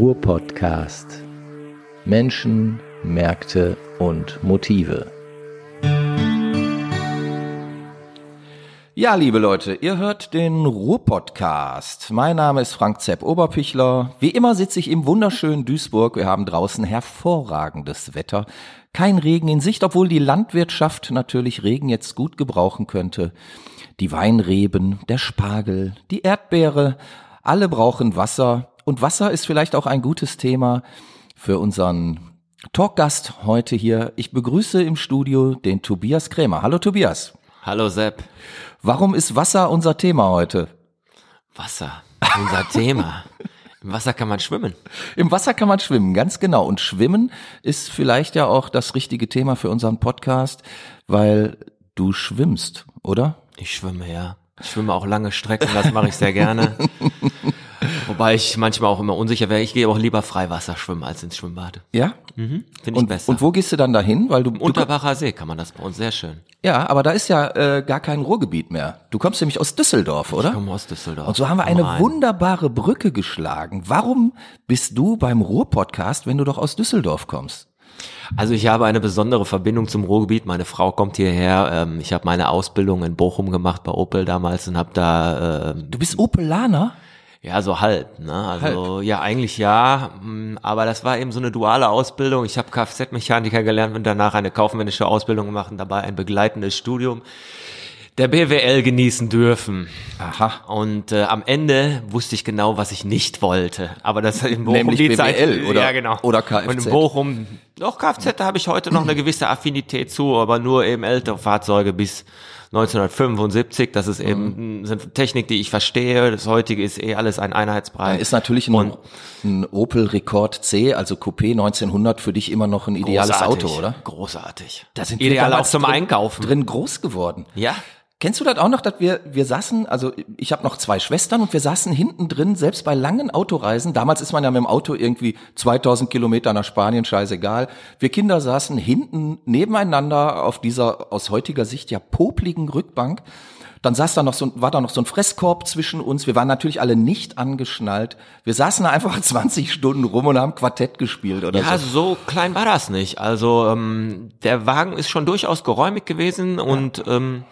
Ruhr-Podcast. Menschen, Märkte und Motive. Ja, liebe Leute, ihr hört den Ruhr-Podcast. Mein Name ist Frank Zepp Oberpichler. Wie immer sitze ich im wunderschönen Duisburg. Wir haben draußen hervorragendes Wetter. Kein Regen in Sicht, obwohl die Landwirtschaft natürlich Regen jetzt gut gebrauchen könnte. Die Weinreben, der Spargel, die Erdbeere, alle brauchen Wasser. Und Wasser ist vielleicht auch ein gutes Thema für unseren Talkgast heute hier. Ich begrüße im Studio den Tobias Krämer. Hallo Tobias. Hallo Sepp. Warum ist Wasser unser Thema heute? Wasser, unser Thema. Im Wasser kann man schwimmen. Im Wasser kann man schwimmen, ganz genau. Und Schwimmen ist vielleicht ja auch das richtige Thema für unseren Podcast, weil du schwimmst, oder? Ich schwimme, ja. Ich schwimme auch lange Strecken, das mache ich sehr gerne. Wobei ich manchmal auch immer unsicher wäre. Ich gehe auch lieber Freiwasser schwimmen als ins Schwimmbad. Ja? Mhm, Finde ich Und, besser. und wo gehst du dann dahin? Weil du, du Unterbacher See kann man das bei uns sehr schön. ja, aber da ist ja äh, gar kein Ruhrgebiet mehr. Du kommst nämlich aus Düsseldorf, oder? Ich komme aus Düsseldorf. Und so haben wir eine rein. wunderbare Brücke geschlagen. Warum bist du beim Ruhr-Podcast, wenn du doch aus Düsseldorf kommst? Also ich habe eine besondere Verbindung zum Ruhrgebiet. Meine Frau kommt hierher. Ähm, ich habe meine Ausbildung in Bochum gemacht bei Opel damals und habe da ähm, Du bist Opelaner? Ja, so halb, ne? Also ja, eigentlich ja, mm, aber das war eben so eine duale Ausbildung. Ich habe Kfz-Mechaniker gelernt und danach eine kaufmännische Ausbildung gemacht und dabei ein begleitendes Studium der BWL genießen dürfen. Aha. Und äh, am Ende wusste ich genau, was ich nicht wollte. Aber das in Bochum Nämlich die BWL Zeit, oder- ja, genau. oder Kfz. Und in Bochum, doch Kfz, da habe ich heute noch eine gewisse Affinität zu, aber nur eben ältere Fahrzeuge bis 1975. Das ist eben sind Technik, die ich verstehe. Das heutige ist eh alles ein Einheitsbrei. Ist natürlich ein, Und- ein Opel Rekord C, also Coupé 1900 für dich immer noch ein ideales Großartig. Auto, oder? Großartig. Da sind wir Ideal auch damals zum drin- Einkaufen. Drin groß geworden. Ja. Kennst du das auch noch, dass wir wir saßen, also ich habe noch zwei Schwestern und wir saßen hinten drin, selbst bei langen Autoreisen. Damals ist man ja mit dem Auto irgendwie 2000 Kilometer nach Spanien, scheißegal. Wir Kinder saßen hinten nebeneinander auf dieser aus heutiger Sicht ja popligen Rückbank. Dann saß da noch so, war da noch so ein Fresskorb zwischen uns. Wir waren natürlich alle nicht angeschnallt. Wir saßen da einfach 20 Stunden rum und haben Quartett gespielt oder Ja, so. so klein war das nicht. Also ähm, der Wagen ist schon durchaus geräumig gewesen und ähm,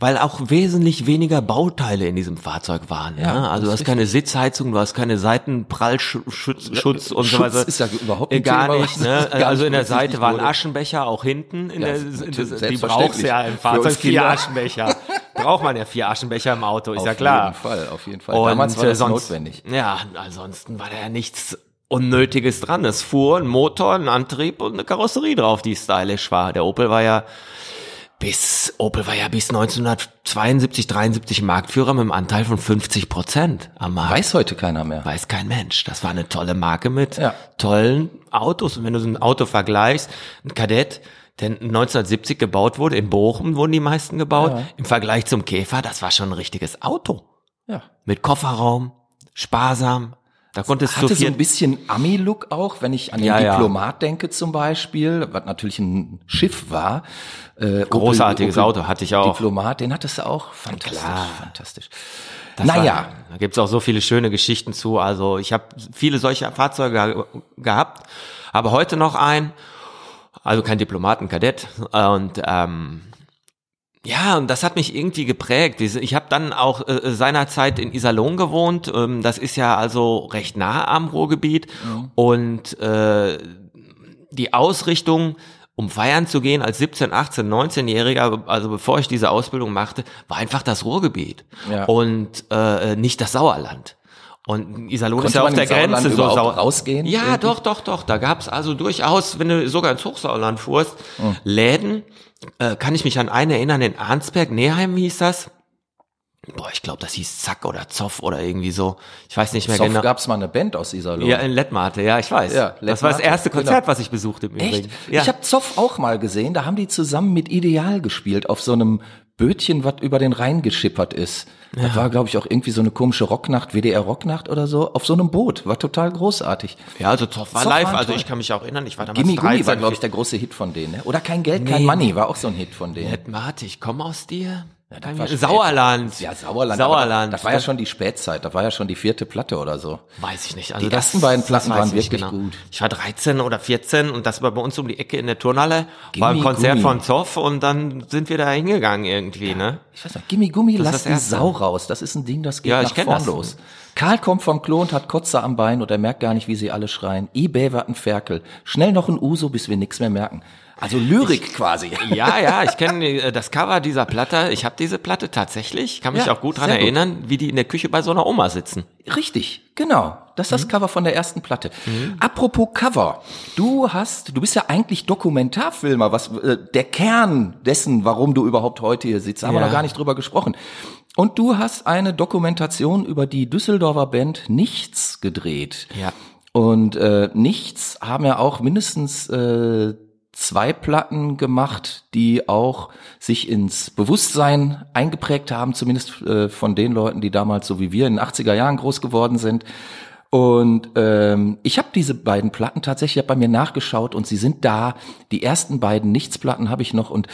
weil auch wesentlich weniger Bauteile in diesem Fahrzeug waren. Ja, ne? Also du hast keine Sitzheizung, du hast keine Seitenprallschutz Schutz und so weiter. ist ja überhaupt Äh, ein Gar Thema, nicht. Ne? gar Also nicht in der Seite waren. Aschenbecher, auch hinten. In Ja, der, das, die brauchst du ja im Fahrzeug. Vier. Aschenbecher. Braucht man ja vier Aschenbecher im Auto, ist auf ja klar. jeden Fall, auf jeden Fall. Und Damals war äh, das sonst, notwendig. Ja, ansonsten war da ja nichts Unnötiges dran. Es fuhr ein Motor, ein Antrieb und eine Karosserie drauf, die stylisch war. Der Opel war ja bis, Opel war ja bis 1972, 73 Marktführer mit einem Anteil von 50 Prozent am Markt. Weiß heute keiner mehr. Weiß kein Mensch. Das war eine tolle Marke mit Ja. tollen Autos. Und wenn du so ein Auto vergleichst, ein Kadett, der 1970 gebaut wurde, in Bochum wurden die meisten gebaut, Ja. im Vergleich zum Käfer, das war schon ein richtiges Auto. Ja. Mit Kofferraum, sparsam. Da konntest du Hatte so viel, ein bisschen Ami-Look auch, wenn ich an den Ja, ja. Diplomat denke zum Beispiel, was natürlich ein Schiff war. Äh, Großartiges Auto, hatte ich auch. Diplomat, den hattest du auch. Fantastisch, Klar. fantastisch. Das naja, War, da gibt's auch so viele schöne Geschichten zu. Also ich habe viele solche Fahrzeuge ge- gehabt, aber heute noch ein, also kein Diplomaten, Kadett. Und ähm, ja, und das hat mich irgendwie geprägt. Ich habe dann auch äh, seinerzeit in Iserlohn gewohnt. Ähm, das ist ja also recht nah am Ruhrgebiet. Und äh, die Ausrichtung, um feiern zu gehen als 17, 18, 19-Jähriger, also bevor ich diese Ausbildung machte, war einfach das Ruhrgebiet Ja. und äh, nicht das Sauerland. Und Iserlohn ist ja auf der Grenze so überhaupt sau rausgehen Ja, irgendwie? doch, doch, doch. Da gab's also durchaus, wenn du sogar ins Hochsauerland fuhrst, Oh. Läden, äh, kann ich mich an einen erinnern, in Arnsberg, Neheim hieß das. Boah, ich glaube, das hieß Zack oder Zoff oder irgendwie so. Ich weiß nicht mehr Zoff genau. gab's mal eine Band aus Iserlohn. Ja, in Lettmate, ja, ich weiß. Ja, das war das erste genau. Konzert, was ich besuchte im Echt? Übrigen. Ja. Ich habe Zoff auch mal gesehen, da haben die zusammen mit Ideal gespielt, auf so einem Bötchen, was über den Rhein geschippert ist. Das war, glaube ich, auch irgendwie so eine komische Rocknacht, WDR Rocknacht oder so, auf so einem Boot. War total großartig. ja, also Zoff war Zoff live, also ich kann mich auch erinnern, ich war damals Gimme Gummi 13. war, glaube ich, der große Hit von denen. Ne? Oder Kein Geld, kein Nee. Money war auch so ein Hit von denen. Lettmate, ich komme aus dir. Ja, das war spät. Sauerland. Ja, Sauerland. Sauerland. Aber Das war ja schon die Spätzeit. Das war ja schon die vierte Platte oder so. Weiß ich nicht. Also Die das, ersten beiden Platten das waren wirklich gut. Ich war 13 oder 14 und das war bei uns um die Ecke in der Turnhalle. war ein Konzert Gummi. von Zoff und dann sind wir da hingegangen irgendwie, ne? Ich weiß nicht, Gimmi Gummi, Das lass das die. Sau raus. Das ist ein Ding, das geht Ja, nach vorn das. los. Karl kommt vom Klo und hat Kotze am Bein und er merkt gar nicht, wie sie alle schreien. eBay wat ein Ferkel. Schnell noch ein Uso, bis wir nichts mehr merken. Also Lyrik quasi. Ja, ja, ich kenne äh, das Cover dieser Platte. Ich habe diese Platte tatsächlich. Kann mich Ja, auch gut gut. erinnern, wie die in der Küche bei so einer Oma sitzen. Richtig, genau. Das ist Mhm. das Cover von der ersten Platte. Apropos Cover. Du hast, du bist ja eigentlich Dokumentarfilmer, was äh, der Kern dessen, warum du überhaupt heute hier sitzt, haben wir Ja. noch gar nicht drüber gesprochen. Und du hast eine Dokumentation über die Düsseldorfer Band Nichts gedreht. Ja. Und äh, Nichts haben ja auch mindestens äh, zwei Platten gemacht, die auch sich ins Bewusstsein eingeprägt haben, zumindest äh, von den Leuten, die damals so wie wir in den 80er Jahren groß geworden sind. Und ähm, ich habe diese beiden Platten tatsächlich bei mir nachgeschaut und sie sind da. Die ersten beiden Nichtsplatten habe ich noch und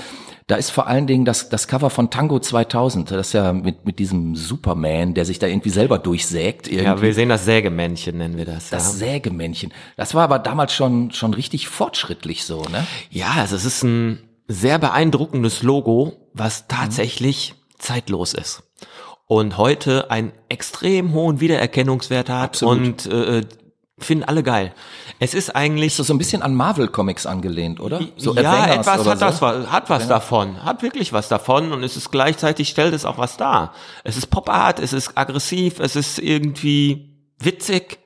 da ist vor allen Dingen das, das Cover von Tango 2000. Das ist ja mit, mit diesem Superman, der sich da irgendwie selber durchsägt. Irgendwie. Ja, wir sehen das Sägemännchen, nennen wir das. Das ja. Sägemännchen. Das war aber damals schon, schon richtig fortschrittlich so, ne? Ja, also es ist ein sehr beeindruckendes Logo, was tatsächlich zeitlos ist. Und heute einen extrem hohen Wiedererkennungswert hat Absolut. und äh, finden alle geil. Es ist eigentlich Ist das so ein bisschen an Marvel Comics angelehnt, oder? So ja, Avengers etwas hat so? das, hat was davon, hat wirklich was davon und es ist gleichzeitig stellt es auch was dar. Es ist Pop Art, es ist aggressiv, es ist irgendwie witzig.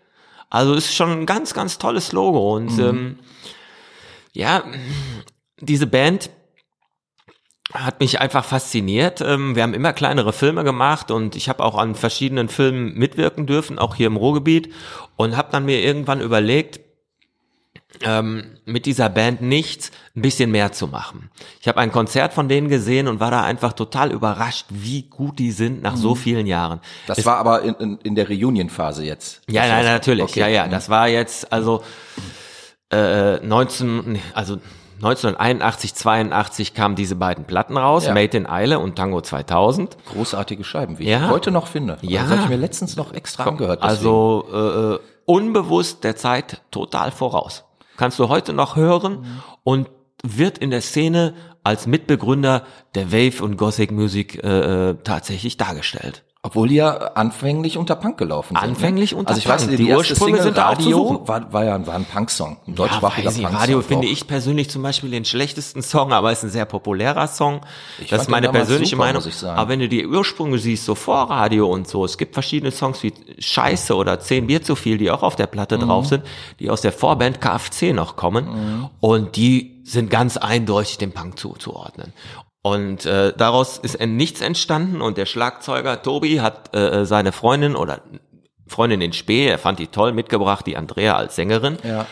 Also es ist schon ein ganz, ganz tolles Logo und Mhm. ähm, ja, diese Band hat mich einfach fasziniert. Ähm, wir haben immer kleinere Filme gemacht und ich habe auch an verschiedenen Filmen mitwirken dürfen, auch hier im Ruhrgebiet und habe dann mir irgendwann überlegt, ähm, mit dieser Band nichts ein bisschen mehr zu machen. Ich habe ein Konzert von denen gesehen und war da einfach total überrascht, wie gut die sind nach so vielen Jahren. Das war aber in, in, in der Reunion-Phase jetzt. Ja, nein, natürlich. Okay. Ja, ja, das war jetzt also äh, 19, nee, also 1981, 82 kamen diese beiden Platten raus, Ja. Made in Eile und Tango 2000. Großartige Scheiben, wie Ja. ich heute noch finde. Ja. Das habe ich mir letztens noch extra angehört. deswegen. Also äh, unbewusst der Zeit total voraus. Kannst du heute noch hören und wird in der Szene als Mitbegründer der Wave und Gothic Music äh, äh, tatsächlich dargestellt. Obwohl die ja anfänglich unter Punk gelaufen sind. Anfänglich ne? unter Also ich weiß, Punk. die, Die erste Ursprünge sind Radio war, war ja ein, war ein Punk-Song. Ein Ja, deutschsprachiger weiß ich, Punk-Song. Radio finde ich persönlich zum Beispiel den schlechtesten Song, aber ist ein sehr populärer Song. Ich das ist meine persönliche super, Meinung. Aber wenn du die Ursprünge siehst, so vor Radio und so, es gibt verschiedene Songs wie Scheiße oder Zehn Bier zu viel, die auch auf der Platte Mhm. drauf sind, die aus der Vorband KFC noch kommen. Und die sind ganz eindeutig dem Punk zuzuordnen. Und äh, daraus ist nichts entstanden und der Schlagzeuger Tobi hat äh, seine Freundin oder Freundin in Spee, er fand die toll mitgebracht, die Andrea als Sängerin Ja.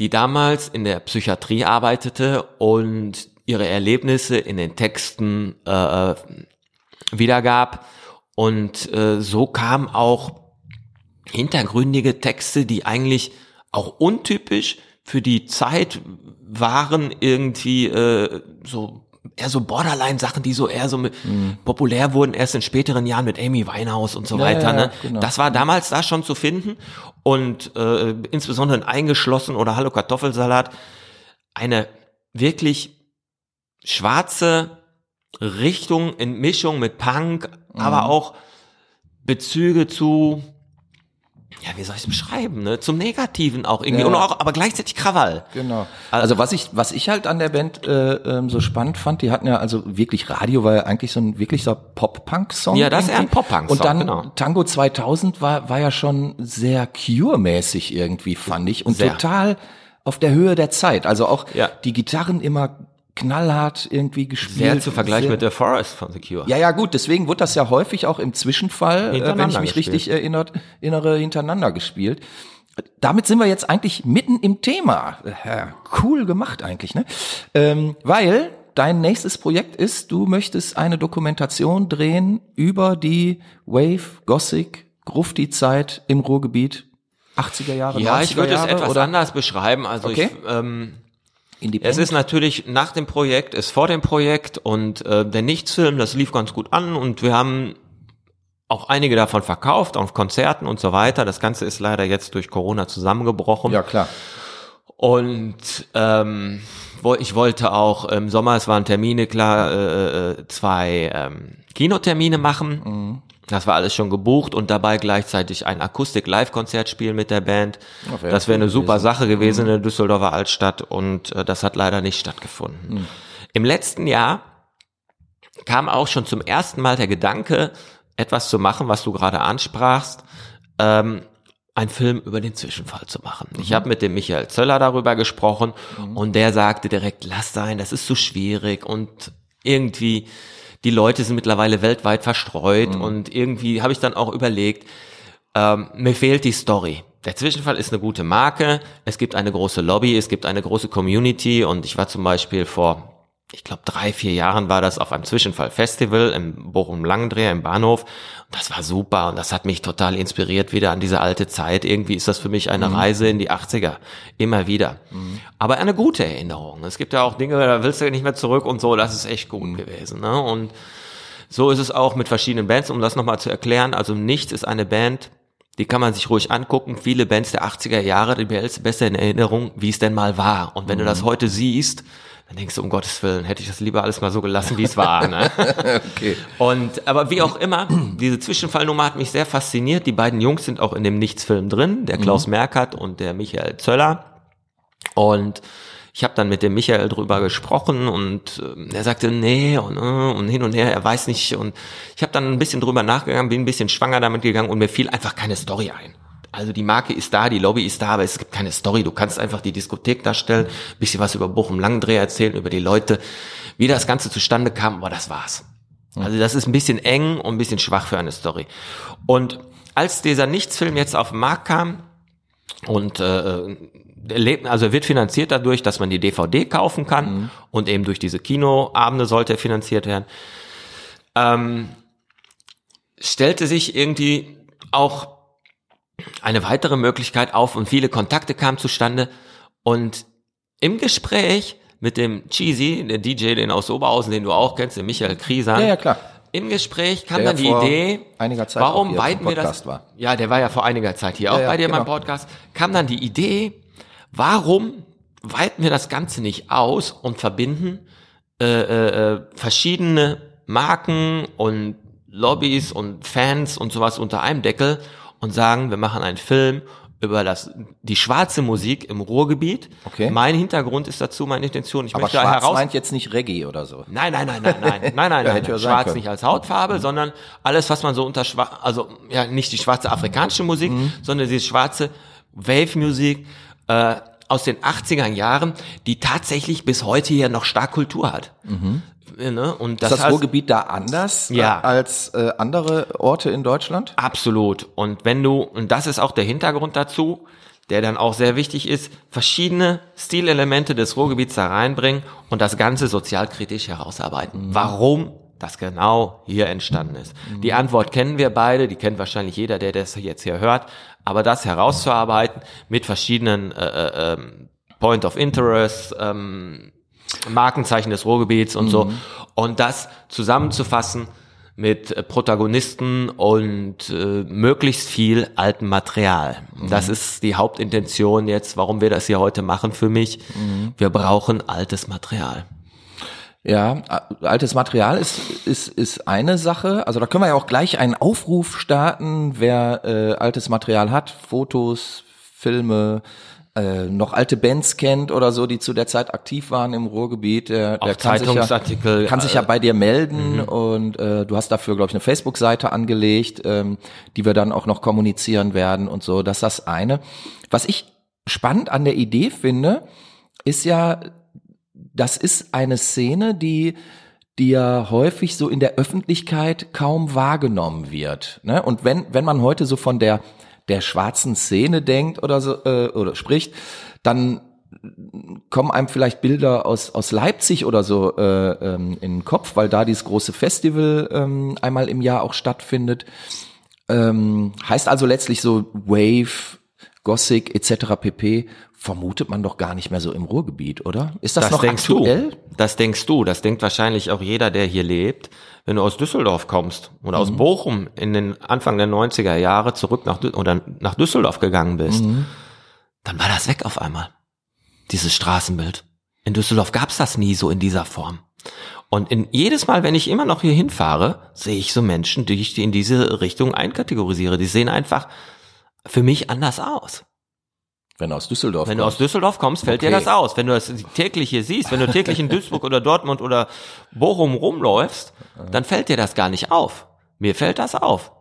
die damals in der Psychiatrie arbeitete und ihre Erlebnisse in den Texten äh, wiedergab. Und äh, so kam auch hintergründige Texte, die eigentlich auch untypisch für die Zeit waren, irgendwie äh, so eher so Borderline-Sachen, die so eher so mit, populär wurden, erst in späteren Jahren mit Amy Winehouse und so Ja, weiter. ja, ne? genau. Das war damals da schon zu finden und äh, insbesondere in Eingeschlossen oder Hallo Kartoffelsalat eine wirklich schwarze Richtung in Mischung mit Punk, Mhm. aber auch Bezüge zu ja, wie soll ich es beschreiben, ne? Zum Negativen auch irgendwie Ja. und auch, aber gleichzeitig Krawall. Genau. Also was ich, was ich halt an der Band äh, ähm, so spannend fand, die hatten ja also wirklich Radio war ja eigentlich so ein wirklich so Pop-Punk-Song. Ja, das ist eher ein irgendwie. Pop-Punk-Song, Und dann genau. Tango 2000 war war ja schon sehr Cure-mäßig irgendwie fand ich und Sehr. total auf der Höhe der Zeit. Also auch Ja. die Gitarren immer knallhart irgendwie gespielt. Sehr zu vergleichen sehr- mit The Forest von The Cure. Ja, ja, gut, deswegen wurde das ja häufig auch im Zwischenfall, äh, wenn ich mich gespielt. richtig erinnert, innere hintereinander gespielt. Damit sind wir jetzt eigentlich mitten im Thema. Ja, cool gemacht eigentlich, ne? Ähm, weil dein nächstes Projekt ist, du möchtest eine Dokumentation drehen über die Wave, Gothic, Grufti-Zeit im Ruhrgebiet. 80er Jahre, Ja, 90er ich würde es etwas oder? anders beschreiben. Also Okay. ich, ähm, Es ist natürlich nach dem Projekt, ist vor dem Projekt und äh, der Nichtsfilm, das lief ganz gut an und wir haben auch einige davon verkauft auf Konzerten und so weiter. Das Ganze ist leider jetzt durch Corona zusammengebrochen. ja, klar. Und ähm, ich wollte auch im Sommer, es waren Termine klar, äh, äh, zwei ähm, Kinotermine machen. Das war alles schon gebucht und dabei gleichzeitig ein Akustik-Live-Konzert spielen mit der Band. Wär das wäre eine super gewesen. Sache gewesen in der Düsseldorfer Altstadt und äh, das hat leider nicht stattgefunden. Im letzten Jahr kam auch schon zum ersten Mal der Gedanke, etwas zu machen, was du gerade ansprachst, ähm, einen Film über den Zwischenfall zu machen. Ich habe mit dem Michael Zöller darüber gesprochen und der sagte direkt, lass sein, das ist zu schwierig und irgendwie die Leute sind mittlerweile weltweit verstreut und irgendwie habe ich dann auch überlegt, ähm, mir fehlt die Story. Der Zwischenfall ist eine gute Marke, es gibt eine große Lobby, es gibt eine große Community und ich war zum Beispiel vor, ich glaube drei, vier Jahren war das auf einem Zwischenfall-Festival im Bochum-Langendreher im Bahnhof und das war super und das hat mich total inspiriert wieder an diese alte Zeit. Irgendwie ist das für mich eine Reise in die 80er, immer wieder. Aber eine gute Erinnerung. Es gibt ja auch Dinge, da willst du nicht mehr zurück und so, das ist echt gut gewesen. Ne? Und so ist es auch mit verschiedenen Bands, um das nochmal zu erklären. Also Nichts ist eine Band, die kann man sich ruhig angucken. Viele Bands der 80er Jahre, die behältst du besser in Erinnerung, wie es denn mal war. Und wenn du das heute siehst, dann denkst du, um Gottes Willen, hätte ich das lieber alles mal so gelassen, wie es war. Ne? Okay. Und aber wie auch immer, diese Zwischenfallnummer hat mich sehr fasziniert. Die beiden Jungs sind auch in dem Nichtsfilm drin, der Klaus Merkert und der Michael Zöller. Und ich habe dann mit dem Michael drüber gesprochen und äh, er sagte, nee und, äh, und hin und her, er weiß nicht. Und ich habe dann ein bisschen drüber nachgegangen, bin ein bisschen schwanger damit gegangen und mir fiel einfach keine Story ein. Also die Marke ist da, die Lobby ist da, aber es gibt keine Story. Du kannst einfach die Diskothek darstellen, bisschen was über Bochum Langendreh erzählen, über die Leute, wie das Ganze zustande kam, aber das war's. Also das ist ein bisschen eng und ein bisschen schwach für eine Story. Und als dieser Nichtsfilm jetzt auf den Markt kam und äh, lebt, also er wird finanziert dadurch, dass man die DVD kaufen kann und eben durch diese Kinoabende sollte er finanziert werden, ähm, stellte sich irgendwie auch eine weitere Möglichkeit auf und viele Kontakte kamen zustande und im Gespräch mit dem Cheesy, der DJ, den aus Oberhausen, den du auch kennst, den Michael Krieser, Ja, ja, klar. im Gespräch kam Der dann die vor Idee, einiger Zeit auch warum weiten im wir das? War. Ja, der war ja vor einiger Zeit hier auch ja, bei dir genau. Podcast. Kam dann die Idee, warum weiten wir das Ganze nicht aus und verbinden äh, äh, äh, verschiedene Marken und Lobbys und Fans und sowas unter einem Deckel und sagen, wir machen einen Film über das, die schwarze Musik im Ruhrgebiet. Okay. Mein Hintergrund ist dazu meine Intention. Ich Aber möchte schwarz heraus meint jetzt nicht Reggae oder so. Nein, nein, nein, nein, nein, nein, nein, nein, ja sein schwarz können. nicht als Hautfarbe, sondern alles, was man so unter schwarz, also ja nicht die schwarze afrikanische Musik, Mhm. sondern die schwarze Wave-Musik äh, aus den 80er Jahren, die tatsächlich bis heute hier noch stark Kultur hat. Ne? Und Mhm. Ist das, das Ruhrgebiet da anders Ja. äh, als äh, andere Orte in Deutschland? Absolut. Und wenn du, und das ist auch der Hintergrund dazu, der dann auch sehr wichtig ist, verschiedene Stilelemente des Ruhrgebiets da reinbringen und das Ganze sozialkritisch herausarbeiten. Warum das genau hier entstanden ist. Die Antwort kennen wir beide, die kennt wahrscheinlich jeder, der das jetzt hier hört, aber das herauszuarbeiten mit verschiedenen äh, äh, ähm, Point of Interest, ähm, Markenzeichen des Ruhrgebiets und so. Und das zusammenzufassen mit Protagonisten und äh, möglichst viel altem Material. Das ist die Hauptintention jetzt, warum wir das hier heute machen für mich. Wir brauchen altes Material. Ja, altes Material ist, ist, ist eine Sache. Also da können wir ja auch gleich einen Aufruf starten, wer äh, altes Material hat, Fotos, Filme, äh, noch alte Bands kennt oder so, die zu der Zeit aktiv waren im Ruhrgebiet, der, der Auch kann sich, ja, Zeitungsartikel, kann sich ja äh, bei dir melden und äh, du hast dafür, glaube ich, eine Facebook-Seite angelegt, ähm, die wir dann auch noch kommunizieren werden und so. Das ist das eine. Was ich spannend an der Idee finde, ist ja, das ist eine Szene, die die ja häufig so in der Öffentlichkeit kaum wahrgenommen wird. Ne? Und wenn, wenn man heute so von der, der schwarzen Szene denkt oder so, äh, oder spricht, dann kommen einem vielleicht Bilder aus, aus Leipzig oder so äh, ähm, in den Kopf, weil da dieses große Festival ähm, einmal im Jahr auch stattfindet. Ähm, heißt also letztlich so Wave, Gossig etc. pp. Vermutet man doch gar nicht mehr so im Ruhrgebiet, oder? Ist das, Das noch denkst aktuell? du. Das denkst du. Das denkt wahrscheinlich auch jeder, der hier lebt. Wenn du aus Düsseldorf kommst oder aus Bochum in den Anfang der 90er Jahre zurück nach, oder nach Düsseldorf gegangen bist, dann war das weg auf einmal. Dieses Straßenbild. In Düsseldorf gab's das nie so in dieser Form. Und in, jedes Mal, wenn ich immer noch hier hinfahre, sehe ich so Menschen, die ich in diese Richtung einkategorisiere. Die sehen einfach für mich anders aus. Wenn du aus Düsseldorf Wenn du aus kommst. Düsseldorf kommst, fällt dir Okay. das aus. Wenn du das täglich hier siehst, wenn du täglich in Duisburg oder Dortmund oder Bochum rumläufst, dann fällt dir das gar nicht auf. Mir fällt das auf.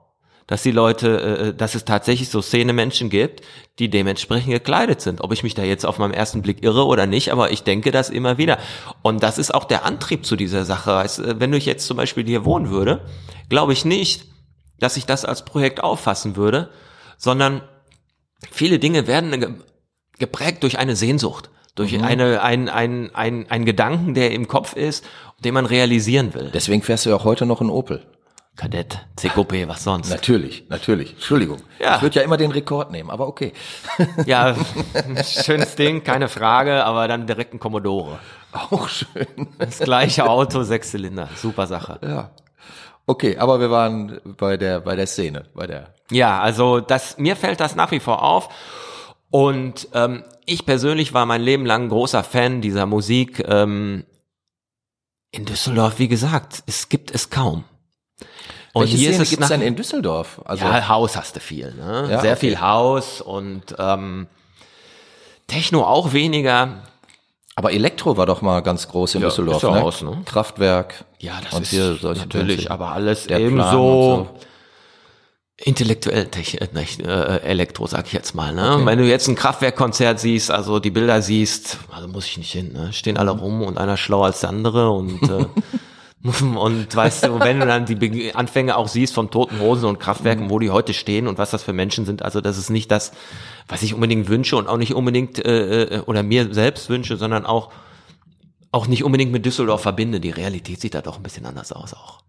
Dass die Leute, äh, dass es tatsächlich so Szene-Menschen gibt, die dementsprechend gekleidet sind. Ob ich mich da jetzt auf meinem ersten Blick irre oder nicht, aber ich denke das immer wieder. Und das ist auch der Antrieb zu dieser Sache. Äh, wenn ich jetzt zum Beispiel hier wohnen würde, glaube ich nicht, dass ich das als Projekt auffassen würde, sondern viele Dinge werden ge- geprägt durch eine Sehnsucht, durch eine, ein, ein, ein, ein Gedanken, der im Kopf ist, den man realisieren will. Deswegen fährst du ja auch heute noch in Opel. Kadett, CQP, was sonst? Natürlich, natürlich. Entschuldigung. Ja. Ich würde ja immer den Rekord nehmen, aber okay. Ja, schönes Ding, keine Frage, aber dann direkt ein Commodore. Auch schön. Das gleiche Auto, sechs Zylinder, super Sache. Ja. Okay, aber wir waren bei der, bei der Szene, bei der. Ja, also das, mir fällt das nach wie vor auf. Und ähm, ich persönlich war mein Leben lang großer Fan dieser Musik. Ähm, in Düsseldorf, wie gesagt, es gibt es kaum. Und Welche hier Szene ist es nach, denn in Düsseldorf? Also, ja, Haus hast du viel, ne? Ja, Sehr okay. viel Haus und ähm, Techno auch weniger. Aber Elektro war doch mal ganz groß in Ja, Düsseldorf, ist ja ne? Haus, ne? Kraftwerk. Ja, das und ist hier solche natürlich, Bändchen. aber alles Der eben so, so. intellektuell äh, äh, Elektro, sag ich jetzt mal. Ne? Wenn du jetzt ein Kraftwerkkonzert siehst, also die Bilder siehst, also muss ich nicht hin, ne? stehen alle rum und einer schlauer als der andere und äh, und weißt du, wenn du dann die Anfänge auch siehst von Toten Hosen und Kraftwerken, wo die heute stehen und was das für Menschen sind, also das ist nicht das, was ich unbedingt wünsche und auch nicht unbedingt äh, äh, oder mir selbst wünsche, sondern auch auch nicht unbedingt mit Düsseldorf verbinde. Die Realität sieht da doch ein bisschen anders aus auch.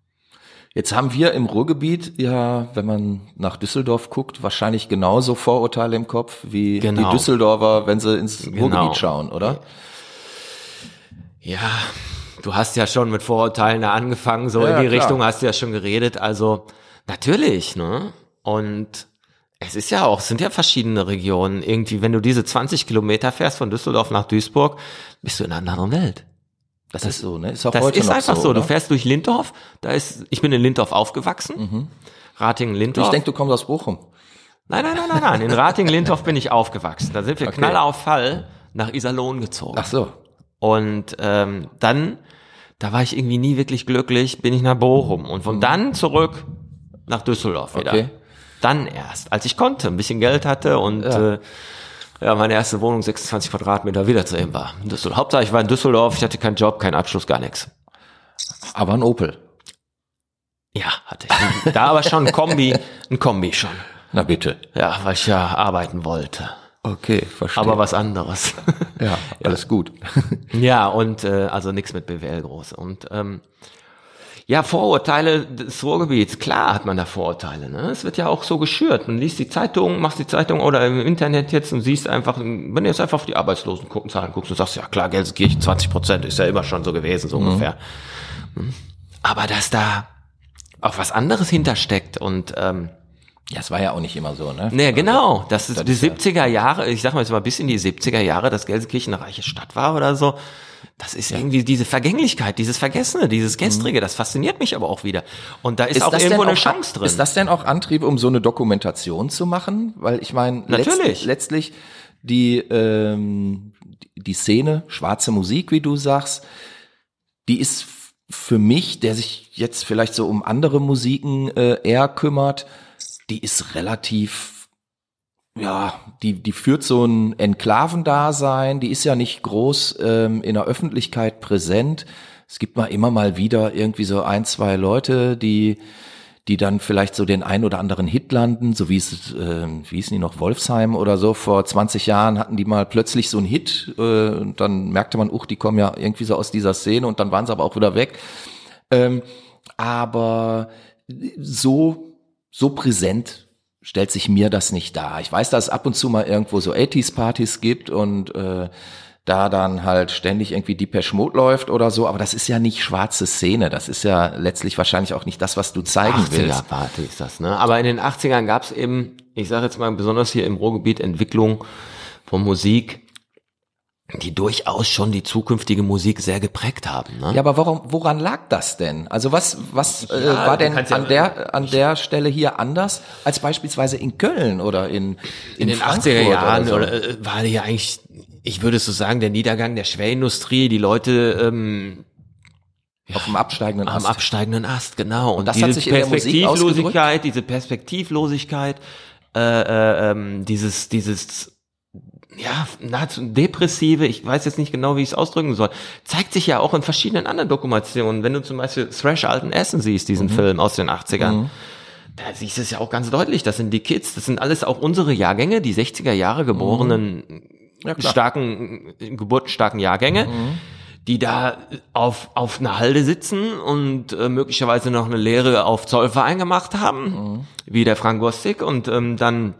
Jetzt haben wir im Ruhrgebiet ja, wenn man nach Düsseldorf guckt, wahrscheinlich genauso Vorurteile im Kopf wie Genau. die Düsseldorfer, wenn sie ins Genau. Ruhrgebiet schauen, oder? Ja, du hast ja schon mit Vorurteilen da angefangen, so Ja, in die klar. Richtung hast du ja schon geredet. Also natürlich, ne? Und es ist ja auch, es sind ja verschiedene Regionen. Irgendwie, wenn du diese 20 Kilometer fährst von Düsseldorf nach Duisburg, bist du in einer anderen Welt. Das, ist so, ne? Ist auch Das heute ist einfach so. so. Du ne? fährst durch Lindorf, da ist, ich bin in Lindorf aufgewachsen. Ratingen, Lindorf. Ich denke, du kommst aus Bochum. nein, nein, nein, nein, nein. In Ratingen, Lindorf bin ich aufgewachsen. Da sind wir Okay. Knaller auf Fall nach Iserlohn gezogen. Ach so. Und ähm, dann, da war ich irgendwie nie wirklich glücklich, bin ich nach Bochum und von dann zurück nach Düsseldorf wieder. Okay. Dann erst, als ich konnte, ein bisschen Geld hatte und Ja. Äh, ja, meine erste Wohnung 26 Quadratmeter wiederzuheben war. In Düsseldorf. Hauptsache, ich war in Düsseldorf, ich hatte keinen Job, keinen Abschluss, gar nichts. Aber ein Opel. Ja, hatte ich. Da aber schon ein Kombi, ein Kombi schon. Na bitte. Ja, weil ich ja arbeiten wollte. Okay, verstehe. Aber was anderes. ja, alles gut. Ja, und äh, also nichts mit BWL groß. Und ähm, ja, Vorurteile des Ruhrgebiets, klar hat man da Vorurteile. Ne? Es wird ja auch so geschürt. Man liest die Zeitung, machst die Zeitung oder im Internet jetzt und siehst einfach, wenn du jetzt einfach auf die Arbeitslosenzahlen guckst und sagst, ja klar, Gelsenkirchen 20 Prozent ist ja immer schon so gewesen, so ungefähr. Hm. Aber dass da auch was anderes hintersteckt und ähm, Ja, es war ja auch nicht immer so, ne? Nee, genau. Das ist das die ist ja- 70er Jahre, ich sag mal jetzt mal bis in die 70er Jahre, dass Gelsenkirchen eine reiche Stadt war oder so. Das ist irgendwie diese Vergänglichkeit, dieses Vergessene, dieses Gestrige, das fasziniert mich aber auch wieder. Und da ist, auch das irgendwo denn eine auch- Chance drin. Ist das denn auch Antrieb, um so eine Dokumentation zu machen? Weil ich meine, Natürlich. letzt, letztlich die, ähm, die Szene, schwarze Musik, wie du sagst, die ist für mich, der sich jetzt vielleicht so um andere Musiken äh, eher kümmert, die ist relativ, ja, die, die führt so ein Enklavendasein, die ist ja nicht groß ähm, in der Öffentlichkeit präsent. Es gibt mal immer mal wieder irgendwie so ein, zwei Leute, die die dann vielleicht so den ein oder anderen Hit landen, so wie es, äh, wie hießen die noch, Wolfsheim oder so, vor 20 Jahren hatten die mal plötzlich so einen Hit äh, und dann merkte man, uch, die kommen ja irgendwie so aus dieser Szene und dann waren sie aber auch wieder weg. Ähm, aber so, so präsent stellt sich mir das nicht dar. Ich weiß, dass es ab und zu mal irgendwo so 80s-Partys gibt und äh, da dann halt ständig irgendwie Depeche Mode läuft oder so, aber das ist ja nicht schwarze Szene, das ist ja letztlich wahrscheinlich auch nicht das, was du zeigen 80er willst. Party ist das, ne? Aber in den 80ern gab es eben, ich sage jetzt mal besonders hier im Ruhrgebiet, Entwicklung von Musik, die durchaus schon die zukünftige Musik sehr geprägt haben. Ne? Ja, aber warum, woran lag das denn? Also was, was äh, Ja, war du denn kannst ja- an der an der Stelle hier anders als beispielsweise in Köln oder in in den Frankfurt 80er Jahren so? oder, äh, war ja eigentlich, ich würde so sagen, der Niedergang der Schwerindustrie, die Leute ähm, auf dem absteigenden am Ast? absteigenden Ast, genau. Und, das diese hat sich in der Musik Perspektivlosigkeit, diese Perspektivlosigkeit, äh, äh, ähm, dieses, dieses ja, nahezu depressive, ich weiß jetzt nicht genau, wie ich es ausdrücken soll, zeigt sich ja auch in verschiedenen anderen Dokumentationen. Wenn du zum Beispiel Thrash Alten Essen siehst, diesen Mhm. Film aus den 80ern, da siehst du es ja auch ganz deutlich. Das sind die Kids, das sind alles auch unsere Jahrgänge, die 60er Jahre geborenen, Mhm. Ja. Mhm. starken, geburtenstarken Jahrgänge. die da auf, auf einer Halde sitzen und äh, möglicherweise noch eine Lehre auf Zollverein gemacht haben, Mhm. wie der Frank Gostik und ähm, dann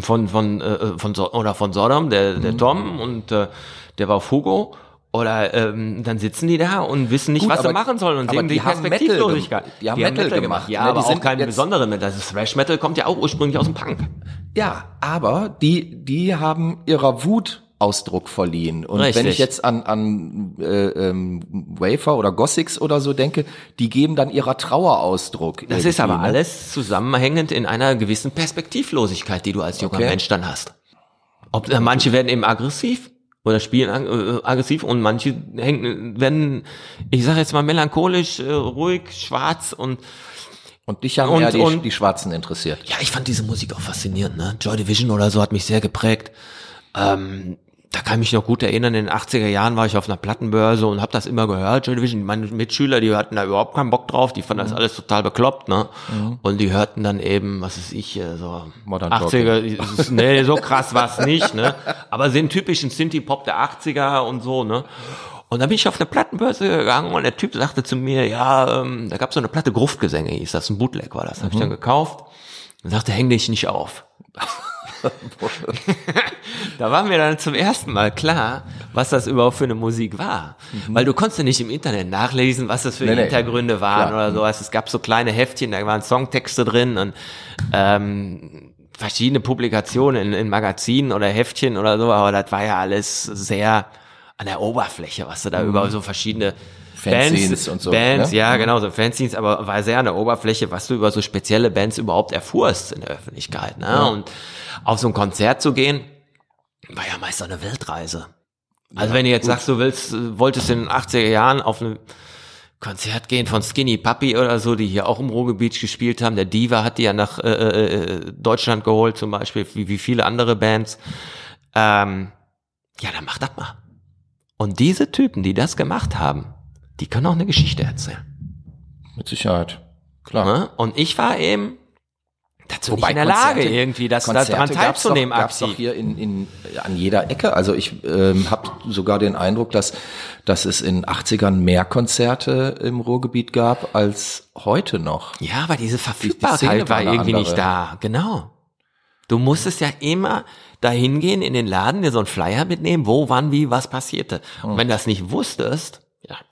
von von äh, von so oder von Sodom der Mhm. der Tom und äh, der war auf Hugo oder ähm, dann sitzen die da und wissen nicht, Gut, was sie aber- machen sollen und sehen die die, haben Metal Perspektivlosigkeit. gem- die haben Metal gemacht, Ja, ne? aber Die auch sind kein jetzt- besonderen Metal. Das Thrash Metal kommt ja auch ursprünglich aus dem Punk. Ja, aber die, die haben ihrer Wut Ausdruck verliehen. Und Richtig. wenn ich jetzt an, an äh, ähm, Wafer oder Gossics oder so denke, die geben dann ihrer Trauer Ausdruck. Das ist aber ne? alles zusammenhängend in einer gewissen Perspektivlosigkeit, die du als junger Okay. Mensch dann hast. Ob äh, manche werden eben aggressiv oder spielen äh, aggressiv und manche hängen, werden, ich sage jetzt mal melancholisch, äh, ruhig, schwarz und Und dich haben Und- eher die, und- die Schwarzen interessiert. ja, ich fand diese Musik auch faszinierend. Ne? Joy Division oder so hat mich sehr geprägt. Ähm, da kann ich mich noch gut erinnern, in den 80er Jahren war ich auf einer Plattenbörse und habe das immer gehört, Joy Division. Meine Mitschüler, die hatten da überhaupt keinen Bock drauf, die fanden Mhm. das alles total bekloppt. Ne? Und die hörten dann eben, was ist ich, äh, so Modern 80er, es ist- nee, so krass war's nicht, ne? aber den typischen Synthie-Pop der 80er und so. ne. Und dann bin ich auf eine Plattenbörse gegangen und der Typ sagte zu mir, ja, ähm, da gab's so eine Platte Gruftgesänge, hieß das, ein Bootleg war das, habe ich dann gekauft und sagte, häng dich nicht auf. da war mir dann zum ersten Mal klar, was das überhaupt für eine Musik war. Weil du konntest ja nicht im Internet nachlesen, was das für Nee, nee. Hintergründe waren Klar. oder sowas. Es gab so kleine Heftchen, da waren Songtexte drin und ähm, verschiedene Publikationen in, in Magazinen oder Heftchen oder so, aber das war ja alles sehr an der Oberfläche, was du da über so verschiedene Fanzines Bands, und so, Bands, ne? ja, genau, so Fanzines, aber war sehr an der Oberfläche, was du über so spezielle Bands überhaupt erfuhrst in der Öffentlichkeit. Ne? Und auf so ein Konzert zu gehen, war ja meist so eine Weltreise. Also wenn du jetzt sagst, du willst, äh, wolltest in den 80er Jahren auf ein Konzert gehen von Skinny Puppy oder so, die hier auch im Ruhrgebiet gespielt haben. Der Diva hat die ja nach äh, äh, Deutschland geholt zum Beispiel, wie, wie viele andere Bands. Ähm, ja, dann mach das mal. Und diese Typen, die das gemacht haben, die können auch eine Geschichte erzählen. Mit Sicherheit. Klar. Ne? Und ich war eben dazu Wobei nicht in der Lage, Konzerte- irgendwie das, daran teilzunehmen Doch, gab's doch hier in, in, an jeder Ecke. Also ich ähm, habe sogar den Eindruck, dass, dass es in 80ern mehr Konzerte im Ruhrgebiet gab als heute noch. Ja, aber diese Verfügbarkeit war war eine irgendwie andere. nicht da. Genau. Du musstest ja immer dahin gehen in den Laden, dir so einen Flyer mitnehmen, wo, wann, wie, was passierte. Und wenn du das nicht wusstest, ja, Hm.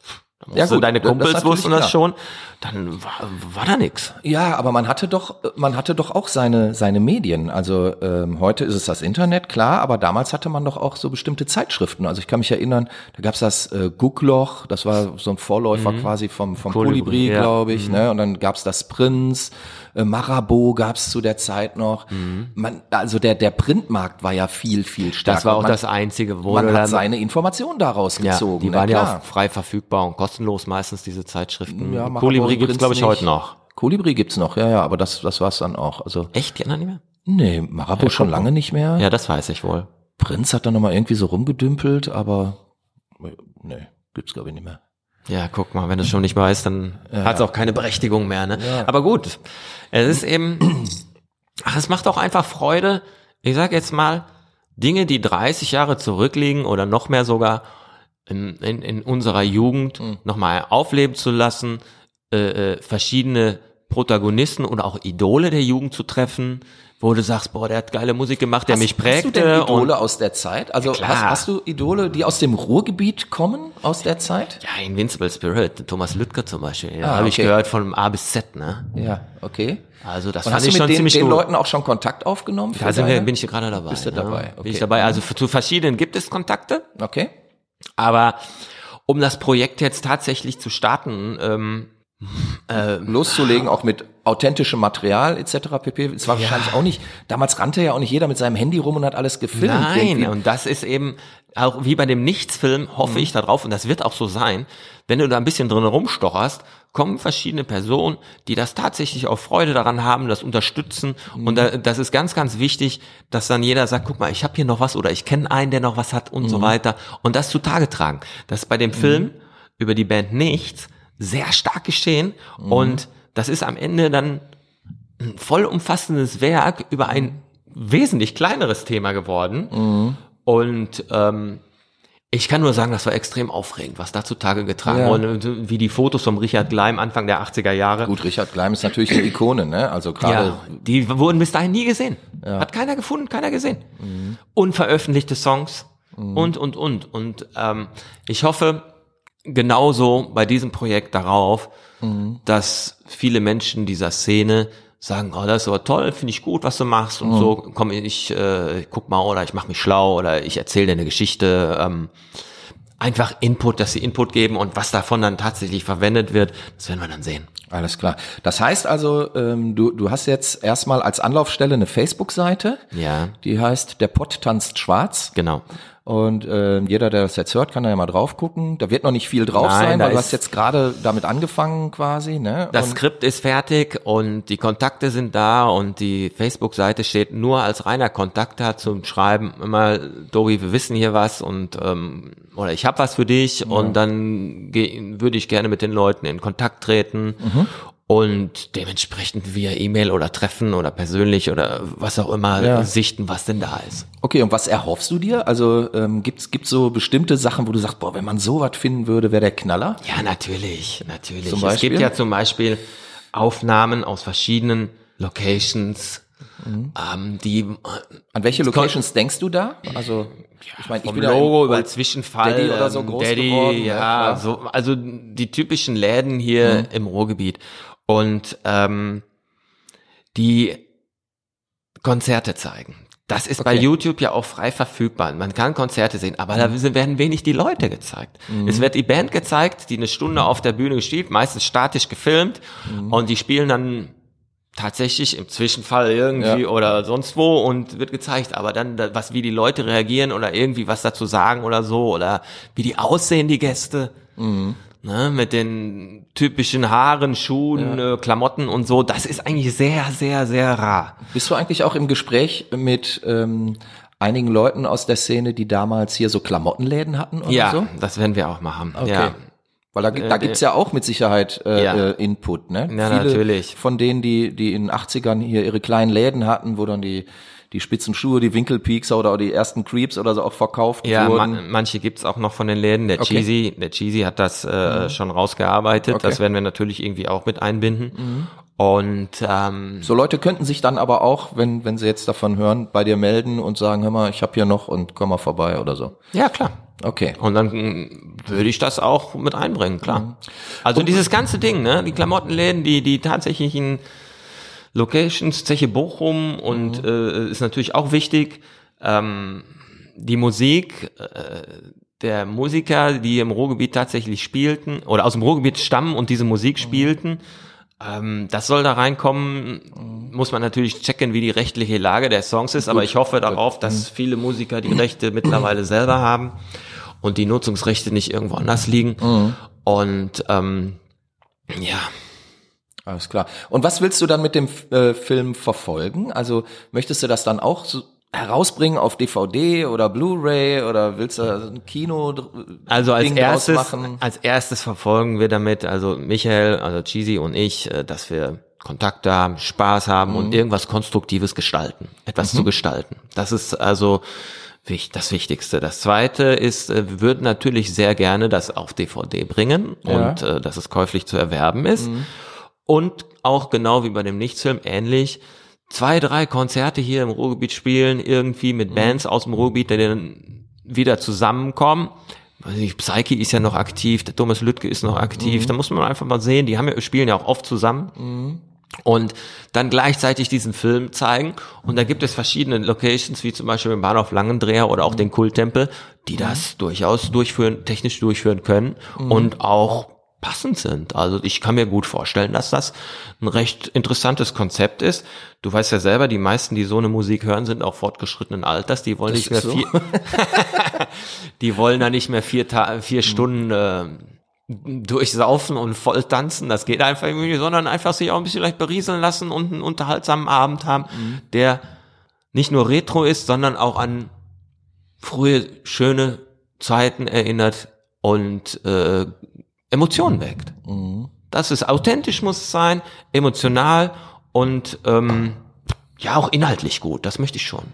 Ja, gut, deine das Kumpels natürlich wussten das klar. schon, dann war, war da nix. Ja, aber man hatte doch, man hatte doch auch seine seine Medien. Also ähm, heute ist es das Internet, klar, aber damals hatte man doch auch so bestimmte Zeitschriften. Also ich kann mich erinnern, da gab's das äh, Guckloch, das war so ein Vorläufer quasi vom vom Kolibri, Kolibri, ja. glaube ich. Ne? Und dann gab's das Prinz, äh, Marabou gab's zu der Zeit noch. Man, also der der Printmarkt war ja viel viel stärker. Das war auch man, das Einzige, wo man hat seine Informationen daraus ja, gezogen. die ne? waren ja Klar. auch frei verfügbar und kostenlos meistens, diese Zeitschriften. Ja, Kolibri gibt's Prinz glaube ich, heute noch. Kolibri gibt's noch, ja, ja, aber das, das war's dann auch. Also, Echt? Die anderen nicht mehr? nee, Marabou schon lange nicht mehr. Ja, das weiß ich wohl. Prinz hat dann nochmal irgendwie so rumgedümpelt, aber nee, gibt's glaube ich nicht mehr. Ja, guck mal, wenn du es schon nicht weißt, dann hat es auch keine Berechtigung mehr. Ne? Aber gut, es ist eben, ach, es macht auch einfach Freude. Ich sag jetzt mal, Dinge, die 30 Jahre zurückliegen oder noch mehr sogar in, in, in unserer Jugend Mhm. nochmal aufleben zu lassen, äh, äh, verschiedene Protagonisten und auch Idole der Jugend zu treffen, wo du sagst, boah, der hat geile Musik gemacht, der hast, mich prägte. Hast du denn Idole aus der Zeit? Also klar. hast, hast du Idole, die aus dem Ruhrgebiet kommen, aus der Zeit? ja, Invincible Spirit, Thomas Lüttke zum Beispiel, ja, Ah, habe ich okay. gehört von A bis Z, ne? Ja, okay. Also das Und fand hast du ich mit schon den, ziemlich den gut. Leuten auch schon Kontakt aufgenommen? da sind wir, bin ich gerade dabei. Bist du ne? dabei? Bin Okay. ich dabei. Also zu verschiedenen gibt es Kontakte. Okay. Aber um das Projekt jetzt tatsächlich zu starten, ähm, loszulegen, auch mit authentischem Material etc. pp. Es war wahrscheinlich auch nicht, damals rannte ja auch nicht jeder mit seinem Handy rum und hat alles gefilmt. nein, Irgendwie. und das ist eben auch wie bei dem Nichtsfilm hoffe Mhm. ich darauf und das wird auch so sein, wenn du da ein bisschen drin rumstocherst, kommen verschiedene Personen, die das tatsächlich auch Freude daran haben, das unterstützen Mhm. und da, das ist ganz, ganz wichtig, dass dann jeder sagt, guck mal, ich habe hier noch was oder ich kenne einen, der noch was hat und Mhm. so weiter und das zutage tragen. Das ist bei dem Film über die Band Nichts sehr stark geschehen Mhm. und das ist am Ende dann ein vollumfassendes Werk über ein wesentlich kleineres Thema geworden. Und ähm, ich kann nur sagen, das war extrem aufregend, was da zutage getragen Ja. wurde. Wie die Fotos vom Richard Gleim Anfang der 80er Jahre. Gut, Richard Gleim ist natürlich eine Ikone, ne? Also gerade Ja, die wurden bis dahin nie gesehen. Hat keiner gefunden, keiner gesehen. Unveröffentlichte Songs und, und, und. Und ähm, ich hoffe genauso bei diesem Projekt darauf, dass viele Menschen dieser Szene sagen, oh, das ist aber toll, finde ich gut, was du machst und so, komm, ich äh, guck mal oder ich mache mich schlau oder ich erzähle dir eine Geschichte. Ähm, einfach Input, dass sie Input geben und was davon dann tatsächlich verwendet wird, das werden wir dann sehen. Alles klar. Das heißt also, ähm, du, du hast jetzt erstmal als Anlaufstelle eine Facebook-Seite, Ja, die heißt Der Pott tanzt schwarz. genau. Und ähm, jeder, der das jetzt hört, kann da ja mal drauf gucken. Da wird noch nicht viel drauf Nein, sein, weil du hast jetzt gerade damit angefangen quasi. Ne? Das Und- Skript ist fertig und die Kontakte sind da und die Facebook-Seite steht nur als reiner Kontakt da zum Schreiben immer, Dobi, wir wissen hier was und ähm, oder ich habe was für dich und dann würde ich gerne mit den Leuten in Kontakt treten Mhm. Und dementsprechend via E-Mail oder Treffen oder persönlich oder was auch immer Ja. sichten, was denn da ist. Okay, und was erhoffst du dir? Also ähm, gibt's gibt's so bestimmte Sachen, wo du sagst, boah, wenn man sowas finden würde, wäre der Knaller? Ja, natürlich, natürlich. Zum Es gibt ja zum Beispiel Aufnahmen aus verschiedenen Locations, Mhm. ähm, die An welche Locations denkst du da? Also ich meine, ich bin ja Logo über Zwischenfall, Daddy oder so ähm, groß Daddy, geworden, ja, Klar. so, also die typischen Läden hier Mhm. im Ruhrgebiet und ähm, die Konzerte zeigen. Das ist bei Okay. YouTube ja auch frei verfügbar. Man kann Konzerte sehen, aber da Mhm. werden wenig die Leute gezeigt. Es wird die Band gezeigt, die eine Stunde auf der Bühne spielt, meistens statisch gefilmt Mhm. und die spielen dann tatsächlich im Zwischenfall irgendwie Ja. oder sonst wo und wird gezeigt, aber dann da- was wie die Leute reagieren oder irgendwie was dazu sagen oder so oder wie die aussehen die Gäste. Ne, mit den typischen Haaren, Schuhen, äh, Klamotten und so, das ist eigentlich sehr, sehr, sehr rar. Bist du eigentlich auch im Gespräch mit ähm, einigen Leuten aus der Szene, die damals hier so Klamottenläden hatten oder Ja, so? das werden wir auch machen. Okay. Ja. Weil da, da gibt's ja auch mit Sicherheit äh, Ja. äh, Input, ne? Ja, Viele natürlich. von denen, die, die in den 80ern hier ihre kleinen Läden hatten, wo dann die, die spitzen Schuhe, die Winkelpeaks oder die ersten Creeps oder so auch verkauft Ja, wurden. man, manche gibt's auch noch von den Läden. Der Okay. Cheesy, der Cheesy hat das äh, schon rausgearbeitet. Okay. Mhm. Das werden wir natürlich irgendwie auch mit einbinden. Und ähm, So Leute könnten sich dann aber auch, wenn, wenn sie jetzt davon hören, bei dir melden und sagen, hör mal, ich habe hier noch und komm mal vorbei oder so. ja, klar. Okay. Und dann mm, würde ich das auch mit einbringen, klar. Mhm. Also dieses ganze Ding, ne, die Klamottenläden, die die tatsächlichen Locations, Zeche Bochum und Mhm. äh, ist natürlich auch wichtig. Ähm, die Musik äh, der Musiker, die im Ruhrgebiet tatsächlich spielten oder aus dem Ruhrgebiet stammen und diese Musik Mhm. spielten. Ähm, das soll da reinkommen, muss man natürlich checken, wie die rechtliche Lage der Songs ist, aber ich hoffe darauf, dass viele Musiker die Rechte mittlerweile selber haben und die Nutzungsrechte nicht irgendwo anders liegen. Und ähm, ja, Alles klar. Und was willst du dann mit dem äh, Film verfolgen? Also möchtest du das dann auch so herausbringen auf DVD oder Blu-ray oder willst du ein Kino Also als Ding erstes, machen? als erstes verfolgen wir damit, also Michael, also Cheesy und ich, äh, dass wir Kontakte haben, Spaß haben Mhm. und irgendwas Konstruktives gestalten, etwas zu gestalten. Das ist also das Wichtigste. Das Zweite ist, äh, wir würden natürlich sehr gerne das auf DVD bringen Ja. Mhm. und äh, dass es käuflich zu erwerben ist. Und auch genau wie bei dem Nichtsfilm ähnlich zwei, drei Konzerte hier im Ruhrgebiet spielen, irgendwie mit Bands aus dem Ruhrgebiet, die dann wieder zusammenkommen. Weiß nicht, Psyche ist ja noch aktiv, der Thomas Lüttke ist noch aktiv. Da muss man einfach mal sehen, die haben ja, spielen ja auch oft zusammen. Und dann gleichzeitig diesen Film zeigen. Und da gibt es verschiedene Locations, wie zum Beispiel den Bahnhof Langendreher oder auch den Kulttempel, die das durchaus durchführen, technisch durchführen können und auch passend sind. Also ich kann mir gut vorstellen, dass das ein recht interessantes Konzept ist. Du weißt ja selber, die meisten, die so eine Musik hören, sind auch fortgeschrittenen Alters. Die wollen Das nicht mehr so. vier, die wollen da nicht mehr vier, Ta vier Stunden äh, durchsaufen und voll tanzen. Das geht einfach irgendwie, nicht, sondern einfach sich auch ein bisschen leicht berieseln lassen und einen unterhaltsamen Abend haben, der nicht nur retro ist, sondern auch an frühe schöne Zeiten erinnert und äh, Emotionen weckt. Das ist authentisch muss es sein, emotional und ähm, ja auch inhaltlich gut. Das möchte ich schon.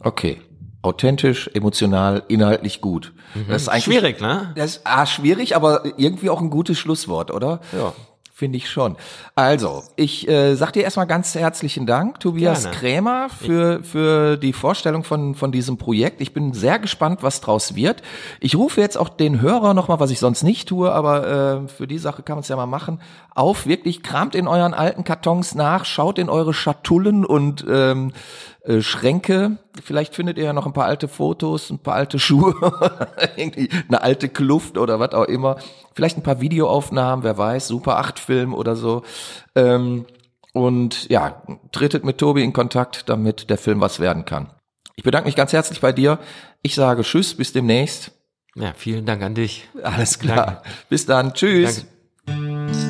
Okay. Authentisch, emotional, inhaltlich gut. Das ist eigentlich Schwierig, ne? Das ist ah, schwierig, aber irgendwie auch ein gutes Schlusswort, oder? Ja. Finde ich schon. Also, ich äh, sag dir erstmal ganz herzlichen Dank, Tobias Gerne. Krämer, für, für die Vorstellung von, von diesem Projekt. Ich bin sehr gespannt, was draus wird. Ich rufe jetzt auch den Hörer nochmal, was ich sonst nicht tue, aber äh, für die Sache kann man es ja mal machen, auf. Wirklich, kramt in euren alten Kartons nach, schaut in eure Schatullen und ähm, äh, Schränke. Vielleicht findet ihr ja noch ein paar alte Fotos, ein paar alte Schuhe, irgendwie eine alte Kluft oder was auch immer. Vielleicht ein paar Videoaufnahmen, wer weiß, Super 8 Film oder so. Ähm, und ja, tretet mit Tobi in Kontakt, damit der Film was werden kann. Ich bedanke mich ganz herzlich bei dir. Ich sage Tschüss, bis demnächst. Ja, vielen Dank an dich. Alles klar. Bis dann. Tschüss. Danke.